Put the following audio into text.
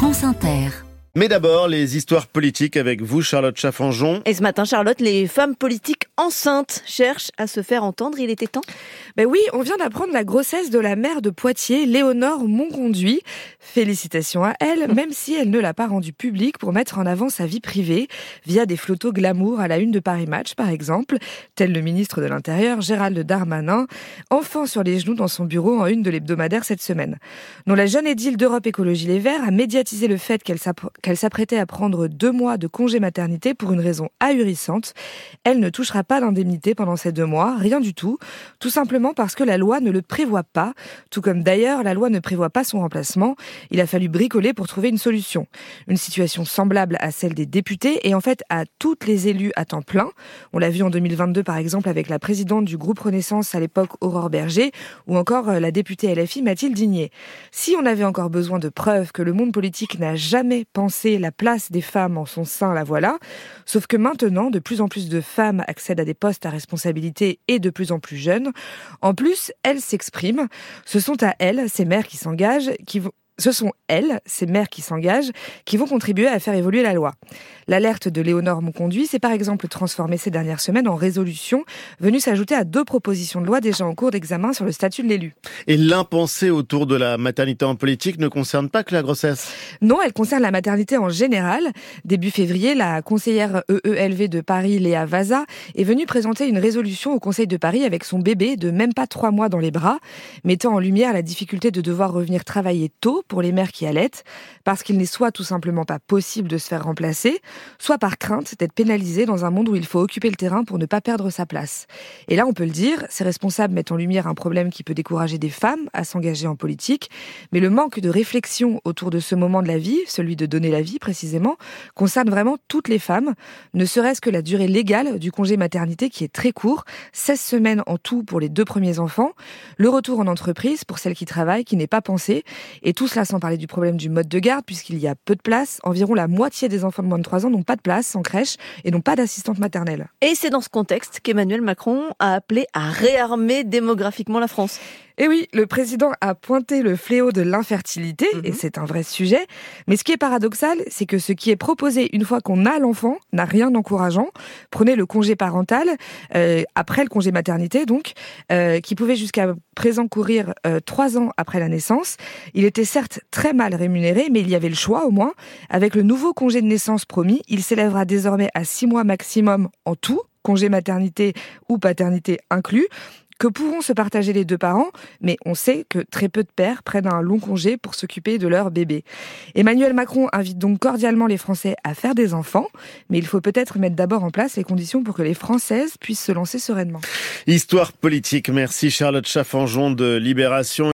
France Inter. Mais d'abord, les histoires politiques avec vous, Charlotte Chaffanjon. Et ce matin, Charlotte, les femmes politiques enceintes cherchent à se faire entendre. Il était temps Ben oui, on vient d'apprendre la grossesse de la mère de Poitiers, Léonore Monconduit. Félicitations à elle, même si elle ne l'a pas rendue publique pour mettre en avant sa vie privée, via des photos glamour à la une de Paris Match, par exemple, tel le ministre de l'Intérieur, Gérald Darmanin, enfant sur les genoux dans son bureau en une de l'hebdomadaire cette semaine. dont la jeune édile d'Europe Écologie Les Verts a médiatisé le fait qu'elle s'apprêtait à prendre deux mois de congé maternité pour une raison ahurissante. Elle ne touchera d'indemnité pendant ces deux mois, rien du tout, tout simplement parce que la loi ne le prévoit pas, tout comme d'ailleurs la loi ne prévoit pas son remplacement. Il a fallu bricoler pour trouver une solution. Une situation semblable à celle des députés et en fait à toutes les élus à temps plein. On l'a vu en 2022 par exemple avec la présidente du groupe Renaissance à l'époque Aurore Berger ou encore euh, la députée LFI Mathilde Digné. Si on avait encore besoin de preuves que le monde politique n'a jamais pensé la place des femmes en son sein, la voilà. Sauf que maintenant, de plus en plus de femmes accèdent à des postes à responsabilité et de plus en plus jeunes. En plus, elles s'expriment. Ce sont à elles, ces mères qui s'engagent, qui vont ce sont elles, ces mères qui s'engagent, qui vont contribuer à faire évoluer la loi. L'alerte de Léonore Monconduit s'est par exemple transformée ces dernières semaines en résolution, venue s'ajouter à deux propositions de loi déjà en cours d'examen sur le statut de l'élu. Et l'impensé autour de la maternité en politique ne concerne pas que la grossesse? Non, elle concerne la maternité en général. Début février, la conseillère EELV de Paris, Léa Vaza, est venue présenter une résolution au Conseil de Paris avec son bébé de même pas trois mois dans les bras, mettant en lumière la difficulté de devoir revenir travailler tôt pour les mères qui allaitent, parce qu'il n'est soit tout simplement pas possible de se faire remplacer, soit par crainte d'être pénalisé dans un monde où il faut occuper le terrain pour ne pas perdre sa place. Et là, on peut le dire, ces responsables mettent en lumière un problème qui peut décourager des femmes à s'engager en politique, mais le manque de réflexion autour de ce moment de la vie, celui de donner la vie précisément, concerne vraiment toutes les femmes, ne serait-ce que la durée légale du congé maternité qui est très court, 16 semaines en tout pour les deux premiers enfants, le retour en entreprise pour celles qui travaillent, qui n'est pas pensé, et tout cela sans parler du problème du mode de garde, puisqu'il y a peu de place. Environ la moitié des enfants de moins de 3 ans n'ont pas de place en crèche et n'ont pas d'assistante maternelle. Et c'est dans ce contexte qu'Emmanuel Macron a appelé à réarmer démographiquement la France. Et oui, le président a pointé le fléau de l'infertilité, et mhm. c'est un vrai sujet. Mais ce qui est paradoxal, c'est que ce qui est proposé une fois qu'on a l'enfant n'a rien d'encourageant. Prenez le congé parental, euh, après le congé maternité donc, euh, qui pouvait jusqu'à présent courir euh, trois ans après la naissance. Il était certes très mal rémunéré, mais il y avait le choix au moins. Avec le nouveau congé de naissance promis, il s'élèvera désormais à six mois maximum en tout, congé maternité ou paternité inclus que pourront se partager les deux parents, mais on sait que très peu de pères prennent un long congé pour s'occuper de leur bébé. Emmanuel Macron invite donc cordialement les Français à faire des enfants, mais il faut peut-être mettre d'abord en place les conditions pour que les Françaises puissent se lancer sereinement. Histoire politique. Merci Charlotte Chaffanjon de Libération.